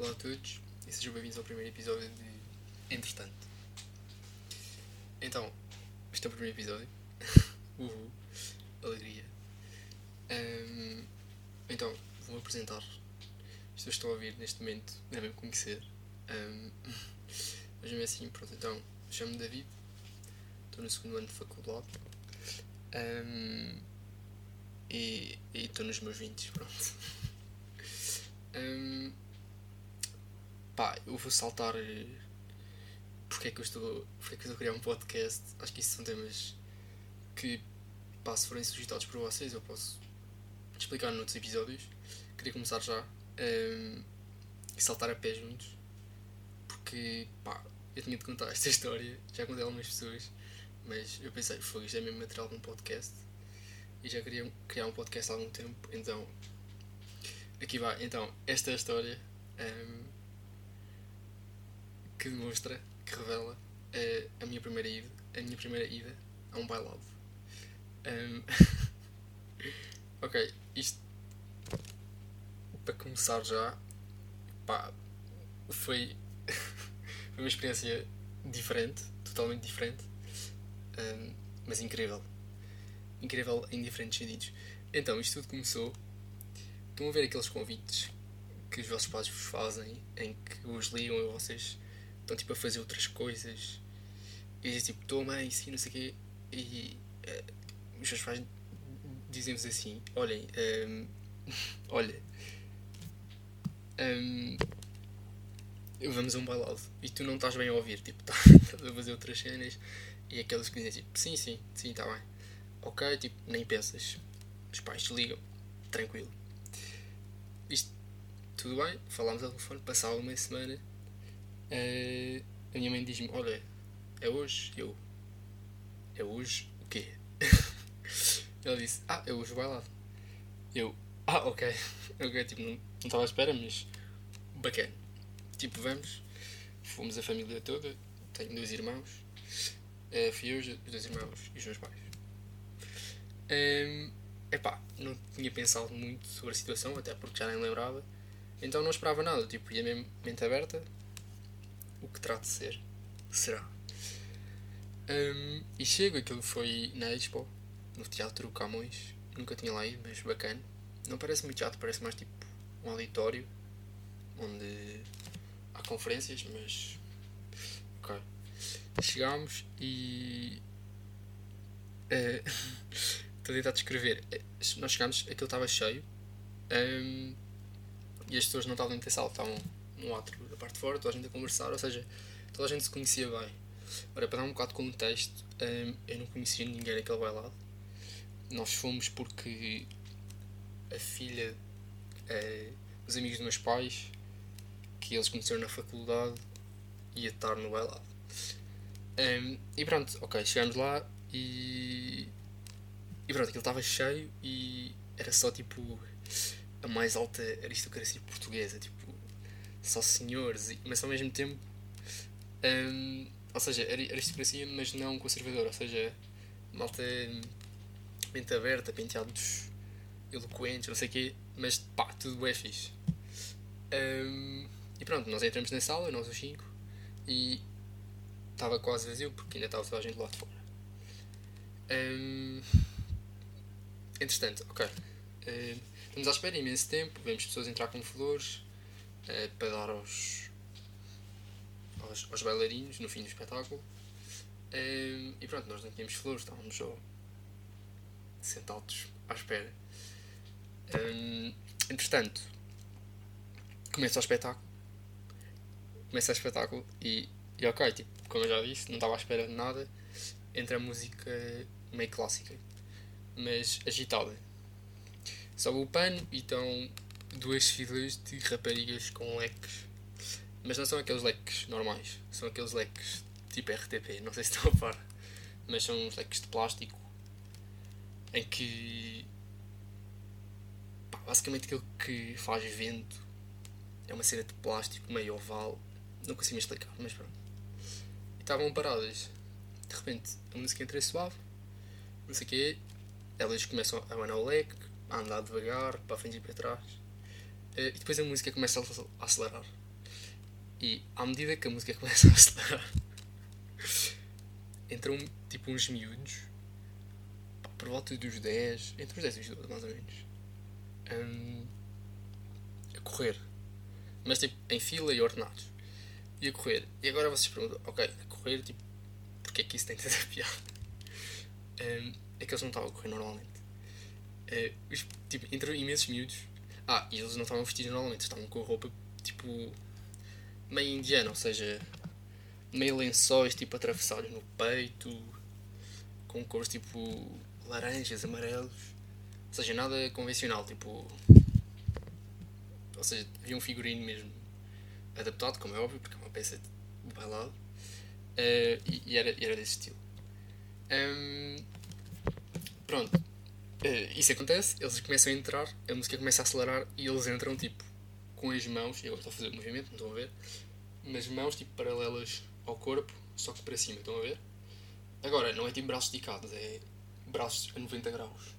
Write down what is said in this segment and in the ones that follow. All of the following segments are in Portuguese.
Olá a todos e sejam bem-vindos ao primeiro episódio de Entretanto. Então, este é o primeiro episódio. Uhul, alegria. Ahm, então, vou apresentar. Isto eu estou a ouvir neste momento, devem me conhecer. Ahm, mas mesmo assim, pronto, então, chamo-me David, estou no segundo ano de faculdade. Ahm, e estou nos meus 20, pronto. Ahm, pá, eu vou saltar eh, porque é que eu estou, porque é que eu estou a criar um podcast. Acho que isso são temas que, pá, se forem suscitados por vocês, eu posso explicar noutros episódios. Queria começar já ahm, e saltar a pé juntos, porque, pá, eu tinha de contar esta história, já contei a algumas pessoas, mas eu pensei, foi isto é mesmo material de um podcast e já queria criar um podcast há algum tempo, então aqui vai. Então, esta é a história ahm, que demonstra, que revela eh, a minha primeira ida, a minha primeira ida a um bailado. Ahm, ok, isto para começar já, pá, foi, foi uma experiência diferente, totalmente diferente, ahm, mas incrível. Incrível em diferentes sentidos. Então, isto tudo começou. Estão a ver aqueles convites que os vossos pais vos fazem em que os ligam e vocês estão tipo a fazer outras coisas e dizem tipo, estou mãe, sim, não sei o quê. E eh, os seus pais dizem-vos assim: olhem, ehm, olha, ehm, vamos a um bailado e tu não estás bem a ouvir, tipo, estás a fazer outras cenas e aqueles que dizem tipo, sim, sim, sim, está bem, ok, tipo, nem pensas, os pais desligam, tranquilo. Isto, tudo bem, falámos ao telefone, passava uma semana, eh, a minha mãe diz-me, olha, é hoje? Eu, é hoje o quê? Ela disse, ah, é hoje o bailado. Eu, ah, ok, ok, tipo, não estava à espera, mas bacana. Tipo, vamos, fomos a família toda, tenho dois irmãos, eh, fui eu, os dois irmãos e os meus pais. Ehm, epá, não tinha pensado muito sobre a situação, até porque já nem lembrava. Então não esperava nada, tipo, ia mesmo mente aberta. O que terá de ser? Será? Ehm, e chego, aquilo foi na Expo, no Teatro Camões. Nunca tinha lá ido, mas bacana. Não parece muito chato, parece mais tipo um auditório onde há conferências, mas. Ok. Chegámos e. eh, Estou a tentar descrever. Eh, Nós chegámos, aquilo estava cheio ehm, e as pessoas não estavam dentro da sala, estavam no átrio da parte de fora, toda a gente a conversar, ou seja, toda a gente se conhecia bem. Ora, para dar um bocado de contexto, ehm, eu não conhecia ninguém naquele bailado. Nós fomos porque a filha eh, dos amigos dos meus pais, que eles conheceram na faculdade, ia estar no bailado. Ehm, e pronto, ok, chegámos lá e. E pronto, aquilo estava cheio e era só tipo a mais alta aristocracia portuguesa, tipo, só senhores, mas ao mesmo tempo. ehm, ou seja, ari- aristocracia, mas não conservadora, ou seja, malta hum, mente aberta, penteados eloquentes, não sei o quê, mas pá, tudo é fixe. Ehm, e pronto, nós entramos na sala, nós os cinco, e estava quase vazio porque ainda estava toda a gente lá de fora. Ehm, entretanto, ok. Ehm, estamos à espera imenso tempo, vemos pessoas entrar com flores eh, para dar aos, aos, aos bailarinos no fim do espetáculo. Ehm, e pronto, nós não tínhamos flores, estávamos só sentados à espera. Ehm, entretanto, começa o espetáculo. Começa o espetáculo e, e ok, tipo, como eu já disse, não estava à espera de nada. Entra a música meio clássica, mas agitada. Sobe o pano e estão duas filas de raparigas com leques. Mas não são aqueles leques normais, são aqueles leques tipo RTP, não sei se estão a par. Mas são uns leques de plástico em que pá, basicamente aquilo que faz vento é uma cena de plástico meio oval. Não consigo me explicar, mas pronto. E estavam paradas. De repente a música entra suave, não sei o quê. Elas começam a abanar o leque, a andar devagar, para frente e para trás. Eh, E depois a música começa a acelerar. E à medida que a música começa a acelerar, entram tipo uns miúdos, por volta dos 10, entre os 10 e os 12 mais ou menos, hum, a correr. Mas tipo em fila e ordenados. E a correr. E agora vocês perguntam, ok, a correr, tipo, porque é que isso tem tanta piada? Um, é que eles não estavam a correr normalmente. Uh, tipo, entram imensos miúdos. Ah, e eles não estavam vestidos normalmente, estavam com roupa tipo meio indiana, ou seja, meio lençóis tipo atravessados no peito, com cores tipo laranjas, amarelos, ou seja, nada convencional, tipo. Ou seja, havia um figurino mesmo adaptado, como é óbvio, porque é uma peça de bailado, uh, e, e, era, era desse estilo. Um, pronto, isso acontece, eles começam a entrar, a música começa a acelerar e eles entram tipo com as mãos, eu estou a fazer o movimento, não estão a ver, mas mãos tipo paralelas ao corpo, só que para cima, estão a ver? Agora, não é tipo braços esticados, é braços a 90 graus.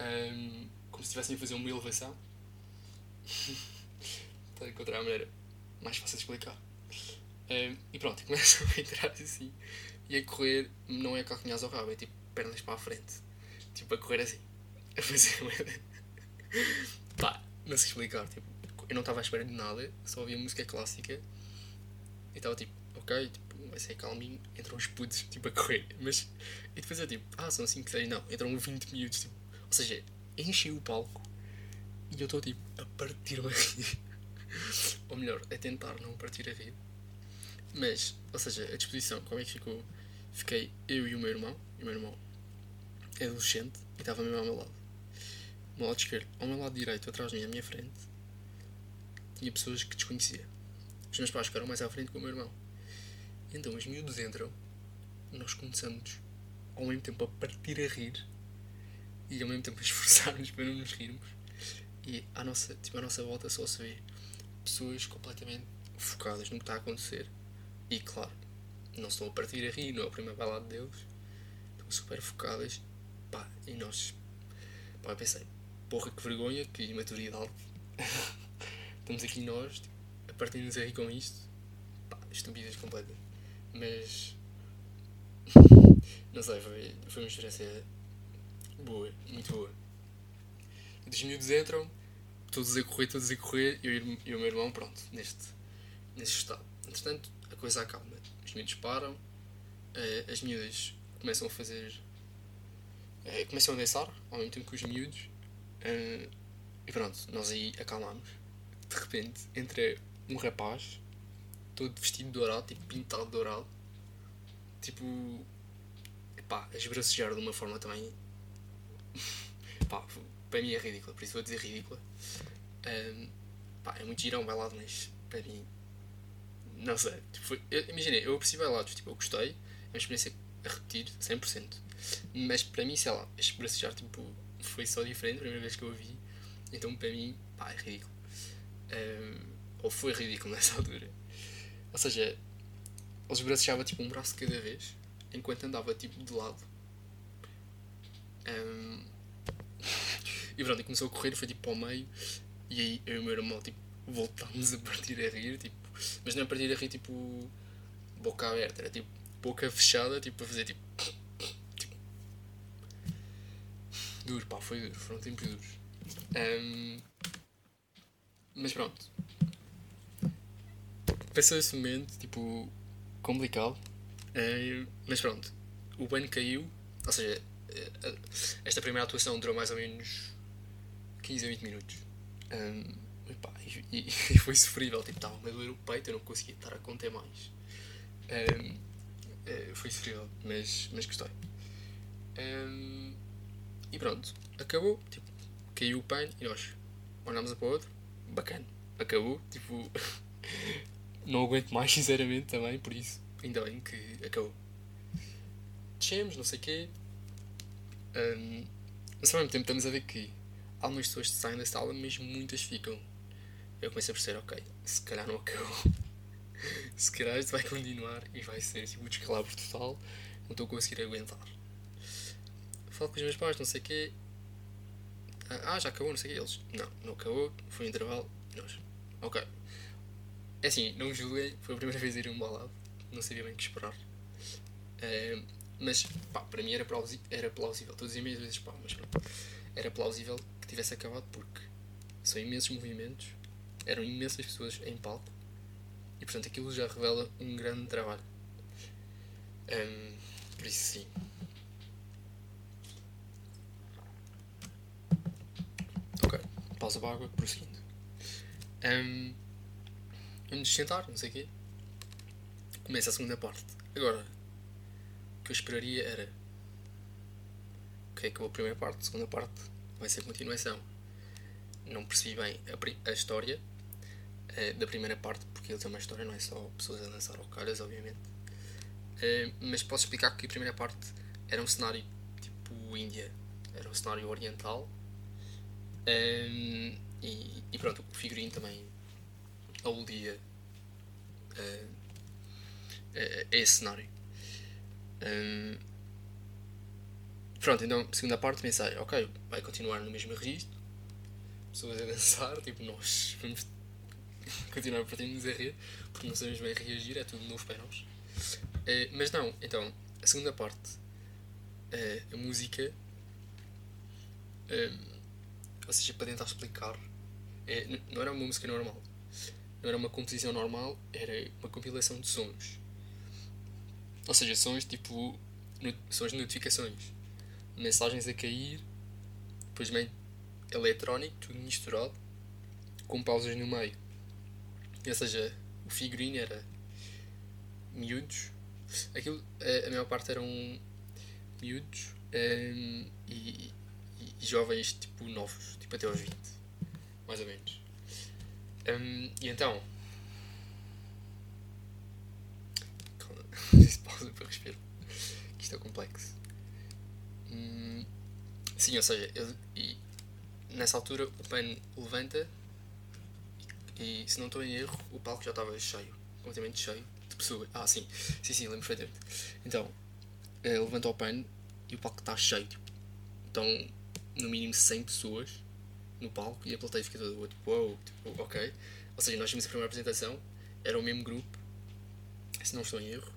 Um, como se estivessem a fazer uma elevação. Está a encontrar a maneira mais fácil de explicar. Um, e pronto, começam a entrar assim. E a correr não é calcanhares ao rabo, é tipo pernas para a frente. Tipo a correr assim. A fazer. Pá, não sei explicar. Tipo, eu não estava à espera de nada, só ouvia música clássica. E estava tipo, ok, tipo, vai ser calminho. Entram uns putos tipo a correr. Mas. E depois eu tipo, ah, são 5, 6, não. Entram 20 minutos. Tipo, ou seja, enchem o palco. E eu estou tipo a partir-me a rir. Ou melhor, a tentar não partir a rir. Mas, ou seja, a disposição, como é que ficou? Fiquei eu e o meu irmão. E o meu irmão é adolescente e estava mesmo ao meu lado. No lado esquerdo, ao meu lado direito, atrás de mim, à minha frente, tinha pessoas que desconhecia. Os meus pais ficaram mais à frente com o meu irmão. Então os miúdos entram, nós começamos ao mesmo tempo a partir a rir e ao mesmo tempo a esforçar-nos para não nos rirmos. E à nossa, tipo, à nossa volta só se vê pessoas completamente focadas no que está a acontecer. E claro, não estão a partir a rir, não é o primeiro bailado deles. Estão super focadas. Pá, e nós. Pá, pensei, porra que vergonha, que imaturidade. Estamos aqui nós, tipo, a partir-nos a rir com isto. Pá, estupidez completa. Mas. não sei, foi, foi uma experiência boa, muito boa. Os miúdos entram, todos a correr, todos a correr, eu e o meu irmão, pronto, neste, neste estado. Entretanto, a coisa acalma. Os miúdos param, uh, as miúdas começam a fazer. Uh, começam a dançar ao mesmo tempo que os miúdos, uh, e pronto, nós aí acalmamos. De repente, entra um rapaz, todo vestido dourado, tipo pintado dourado, tipo. pá, a esbracejar de uma forma também. pá, para mim é ridícula, por isso vou dizer ridícula. Um, pá, é muito girão bailado, mas para mim. Não sei. Tipo, eu, imaginei, eu aprecio bailados, tipo, eu gostei, é uma experiência a repetir 100%. Mas para mim, sei lá, este bracejar tipo, foi só diferente, a primeira vez que eu ouvi. Então para mim, pá, é ridículo. Um, ou foi ridículo nessa altura. Ou seja, eles bracejavam tipo um braço cada vez, enquanto andava tipo de lado. Um, e pronto, e começou a correr, foi tipo para o meio, e aí eu e o meu irmão tipo, voltámos a partir a rir, tipo, mas não a partir a rir tipo boca aberta, era tipo boca fechada, tipo a fazer tipo duro, pá, foi duro, foram tempos duros. Um, mas pronto. Passou esse momento, tipo, complicado. Uh, mas pronto, o banho caiu, ou seja, uh, esta primeira atuação durou mais ou menos 15 a 20 minutos. Um, e, pá, e, e, foi sofrível, tipo, estava a doer o peito, eu não conseguia estar a conter mais. Um, uh, foi sofrível, mas, mas gostei. Um, e pronto, acabou, tipo, caiu o pano e nós olhámos um para o outro, bacana, acabou, tipo, não aguento mais, sinceramente, também, por isso, ainda bem que acabou. Descemos, não sei o quê, um, mas ao mesmo tempo estamos a ver que algumas pessoas saem da sala, mas muitas ficam. Eu comecei a perceber, ok, se calhar não acabou. se calhar isto vai continuar e vai ser tipo, o descalabro total, não estou a conseguir aguentar. Falo com os meus pais, não sei o quê. Ah, já acabou, não sei o quê. Eles, não, não acabou, foi um intervalo. Nós, ok. é assim, não julguem, foi a primeira vez a ir um balado, não sabia bem o que esperar. Uh, mas, pá, para mim era, era plausível. Estou a dizer vezes, pá, mas pronto. Era plausível que tivesse acabado porque são imensos movimentos, eram imensas pessoas em palco e, portanto, aquilo já revela um grande trabalho. Um, por isso, sim. Ok, pausa para água, prosseguindo. Um, vamos sentar, não sei o quê. Começa a segunda parte. Agora, que eu esperaria era. Ok, acabou a primeira parte, a segunda parte vai ser continuação. Não percebi bem a, a história uh, da primeira parte, porque ele tem uma história, não é só pessoas a dançar ao calhas, obviamente. Uh, mas posso explicar que a primeira parte era um cenário tipo Índia, era um cenário oriental. Um, e, e, pronto, o figurino também aludia uh, a esse cenário. Um, pronto, então, segunda parte, pensei, ok, vai continuar no mesmo registro, pessoas a dançar, tipo, nós vamos continuar a partir-nos a rir, porque não sabemos bem reagir, é tudo novo para nós. Uh, mas não, então, a segunda parte, uh, a música, um, seja, para tentar explicar, é, não era uma música normal, não era uma composição normal, era uma compilação de sons ou seja, sons tipo. São as notificações. Mensagens a cair, depois meio eletrónico, tudo misturado, com pausas no meio. Ou seja, o figurino era miúdos. Aquilo, a, a maior parte eram miúdos um, e, e, jovens tipo novos, tipo até aos 20, mais ou menos. Um, e então, Preciso pausa para respirar. Que isto é complexo. Hum, sim, ou seja, ele, e nessa altura o PAN levanta e, se não estou em erro, o palco já estava cheio, completamente cheio de pessoas. Ah, sim, sim, sim, lembro perfeitamente. Então, ele levanta o PAN e o palco está cheio. Tipo, estão no mínimo 100 pessoas no palco e a plateia fica toda tipo, wow, tipo, ok. Ou seja, nós vimos a primeira apresentação, era o mesmo grupo, se não estou em erro,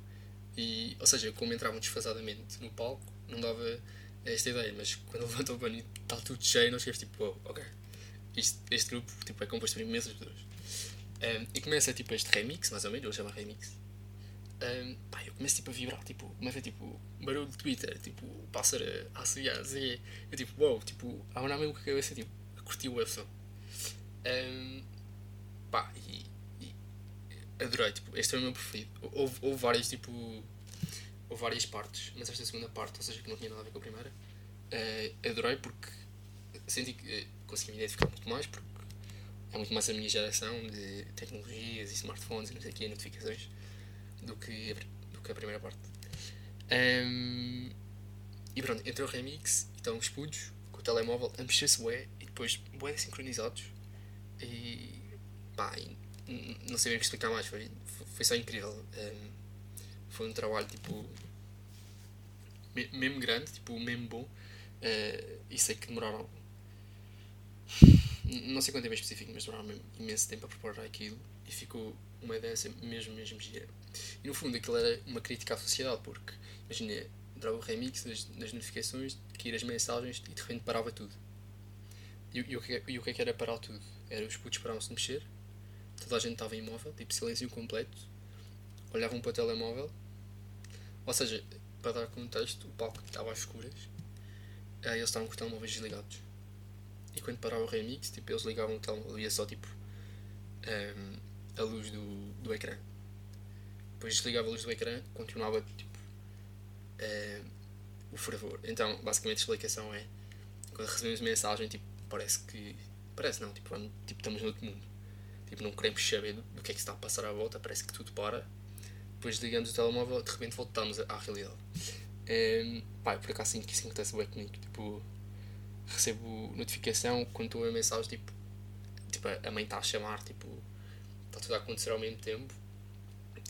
e, ou seja, como entravam desfasadamente no palco, não dava esta ideia, mas quando levantam o pano e está tudo cheio, nós ficamos tipo, oh, ok, este, este grupo tipo, é composto por imensas pessoas. Um, e começa tipo este remix, mais ou menos, eu chamo remix. Um, pá, eu começo tipo a vibrar, tipo, começa tipo barulho de Twitter, tipo, pássaro a assobiar, assim, eu tipo, wow, tipo, a andar mesmo com a cabeça, tipo, a o som. Um, pá, e adorei, tipo, este é o meu preferido. Houve, houve várias, tipo. Houve várias partes, mas esta segunda parte, ou seja, que não tinha nada a ver com a primeira, uh, adorei porque senti que uh, consegui me identificar muito mais, porque é muito mais a minha geração de tecnologias e smartphones e não sei o notificações, do que, a, do que a primeira parte. Um, e pronto, entrou o remix, então os pudos, com o telemóvel, a mexer-se bué, e depois bué sincronizados, e pá, não sei bem explicar mais, foi, foi só incrível. Um, foi um trabalho tipo mesmo grande, tipo mesmo bom. Uh, e sei que demoraram não sei quanto tempo é específico, mas demoraram imenso tempo a preparar aquilo e ficou uma dança mesmo, mesmo gira. E no fundo aquilo era uma crítica à sociedade, porque imagina, entrava o remix das, das notificações, que ir as mensagens e de repente parava tudo. E, e, o, que, e o que é que era parar tudo? Era os putos paravam-se de mexer toda a gente estava imóvel, tipo silêncio completo, olhavam para o telemóvel, ou seja, para dar contexto, o palco estava às escuras, aí eles estavam com os telemóveis desligados. E quando parava o remix, tipo, eles ligavam o telemóvel ia só tipo um, ehm, a luz do, do ecrã. Depois desligava a luz do ecrã, continuava tipo ehm, o fervor. Então, basicamente a explicação é quando recebemos mensagem, tipo, parece que. Parece não, tipo, tipo estamos no outro mundo Tipo, não queremos saber do que é que está a passar à volta, parece que tudo para. Depois ligamos o telemóvel de repente voltamos à realidade. Um, pá, por acaso que isso acontece bem comigo. Tipo, recebo notificação quando estou a mensagem, tipo, tipo, a mãe está a chamar, tipo, está tudo a acontecer ao mesmo tempo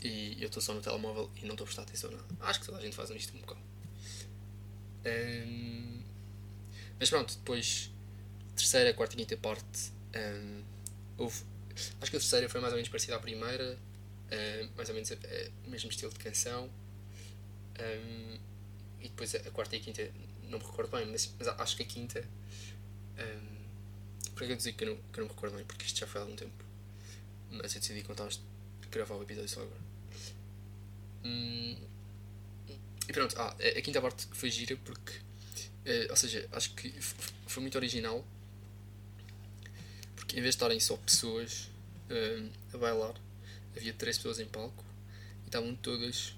e eu estou só no telemóvel e não estou a prestar atenção a nada. Acho que toda a gente faz isto um bocado. Um, mas pronto, depois, terceira, quarta e quinta parte, um, houve acho que a terceira foi mais ou menos parecida à primeira, uh, mais ou menos o mesmo estilo de canção. Um, e depois a, a, quarta e a quinta, não me recordo bem, mas, mas acho que a quinta. Um, por que eu dizer que eu, não, que não me recordo bem? Porque isto já foi há algum tempo. Mas eu decidi contar gravar o episódio só agora. Hum, e pronto, ah, a, a quinta parte foi gira porque. Uh, ou seja, acho que foi muito original porque em vez de estarem só pessoas uh, a bailar, havia três pessoas em palco e estavam todas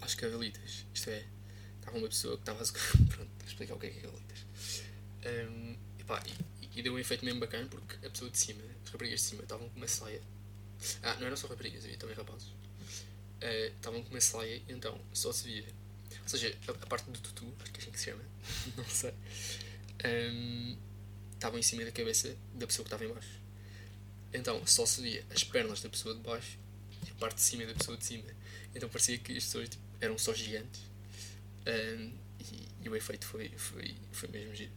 às cavalitas. Isto é, estava uma pessoa que estava. Pronto, vou explicar o que é, que é cavalitas. Um, e, pá, e, e, deu um efeito mesmo bacana porque a pessoa de cima, as raparigas de cima, estavam com uma saia. Ah, não eram só raparigas, havia também rapazes. Uh, estavam com uma saia então só se via. Ou seja, a, a parte do tutu, acho que é assim que se chama, não sei. Um, estavam em cima da cabeça da pessoa que estava em baixo. Então só se via as pernas da pessoa de baixo e a parte de cima da pessoa de cima. Então parecia que as pessoas tipo, eram só gigantes. Um, e, e, o efeito foi, foi, foi mesmo giro.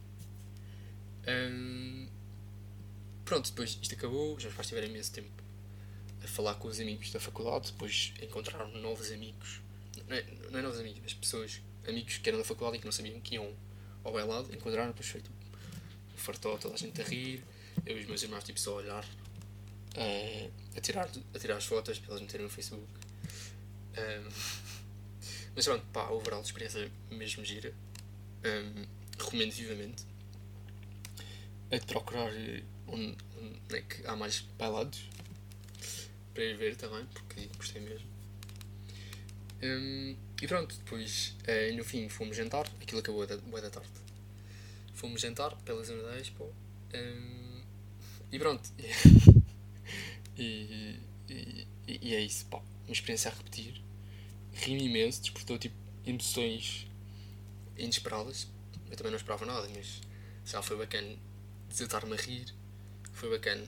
Um, pronto, depois isto acabou, já os pais tiveram imenso tempo a falar com os amigos da faculdade, depois encontraram novos amigos, não é, não é novos amigos, mas pessoas, amigos que eram da faculdade e que não sabiam que iam ao bailado, encontraram, depois foi tipo, fartou toda a gente a rir, eu e os meus irmãos tipo só a olhar, uh, a, tirar, a tirar as fotos para elas meterem no Facebook. Um, mas pronto, pá, overall experiência mesmo gira. Um, recomendo vivamente a procurar onde, onde é que há mais bailados para ir ver também, porque gostei mesmo. Um, e pronto, depois uh, no fim fomos jantar, aquilo acabou da, boa da tarde fomos jantar pela zona da Expo um, e pronto. e, e, e, é isso, pá. Uma experiência a repetir. Ri-me imenso, despertou tipo emoções inesperadas. Eu também não esperava nada, mas já foi bacana desatar-me a rir. Foi bacana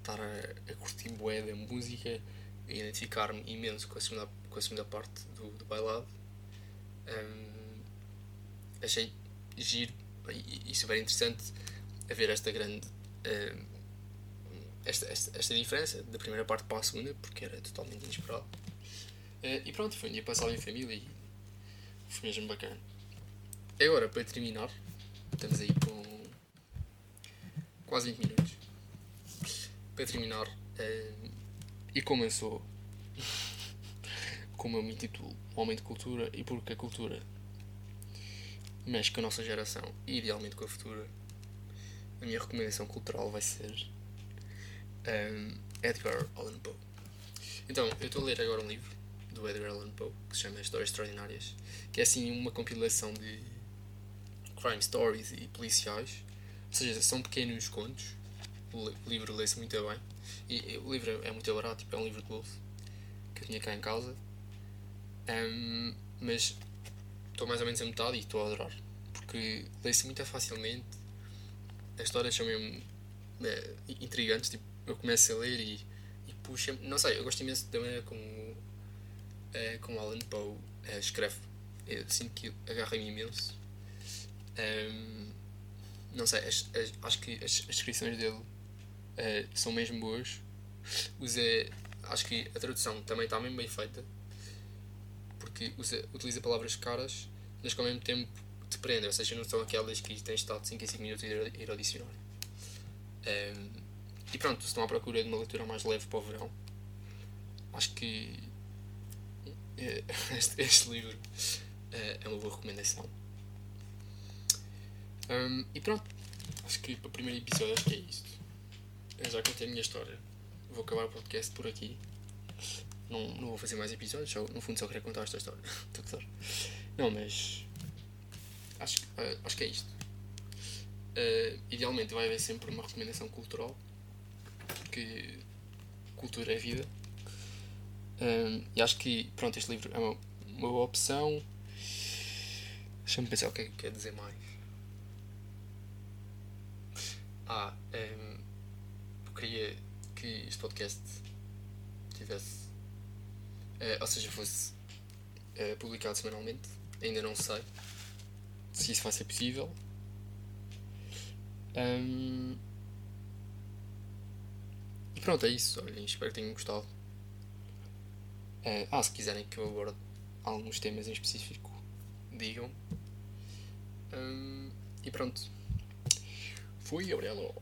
estar a, a curtir bué da música e identificar-me imenso com a segunda, com a segunda parte do, do bailado. Um, achei giro e, e super interessante a ver esta grande uh, esta, esta, esta diferença da primeira parte para a segunda porque era totalmente inesperado. Uh, e pronto, foi um dia passado em família e foi mesmo bacana. Agora para terminar estamos aí com quase 20 minutos para terminar uh, e como eu sou como eu me intitulo Homem de Cultura e porque a cultura mexe com a nossa geração e idealmente com a futura, a minha recomendação cultural vai ser um, Edgar Allan Poe. Então, eu estou a ler agora um livro do Edgar Allan Poe que se chama Histórias Extraordinárias, que é assim uma compilação de crime stories e policiais, ou seja, são pequenos contos. O livro lê-se muito bem e, o livro é muito barato, tipo, é um livro de bolso que eu tinha cá em casa. Um, mas estou mais ou menos a metade e estou a adorar. Porque lê-se muito facilmente, as histórias são mesmo é, intrigantes. Tipo, eu começo a ler e, e puxa Não sei, eu gosto imenso da maneira como, é, Alan Poe é, escreve. Eu sinto que agarra-me imenso. Um, não sei, as, as, acho que as, as descrições dele uh, são mesmo boas. Usa, acho que a tradução também está mesmo bem feita porque usa, utiliza palavras caras, mas que ao mesmo tempo te prendem, ou seja, não são aquelas que tens estado 5 em 5 minutos a ir, ao dicionário. Um, e pronto, se estão à procura de uma leitura mais leve para o verão, acho que eh, este, este livro uh, é uma boa recomendação. Um, e pronto, acho que para o primeiro episódio acho que é isto. Eu já contei a minha história. Vou acabar o podcast por aqui. Não, não vou fazer mais episódios, só, no fundo só queria contar esta história. não, mas. Acho, uh, acho que é isto. Uh, idealmente vai haver sempre uma recomendação cultural, porque cultura é vida. Uh, e acho que, pronto, este livro é uma, uma boa opção. Deixa-me pensar o que é que quer dizer mais. Ah, um, queria que este podcast tivesse uh, ou seja, fosse uh, publicado semanalmente. Ainda não sei se isso vai ser possível. Um, E pronto, é isso. Olhem, espero que tenham gostado. Uh, ah, se quiserem que eu aborde alguns temas em específico, digam. Um, e pronto. Fui, Aurelo.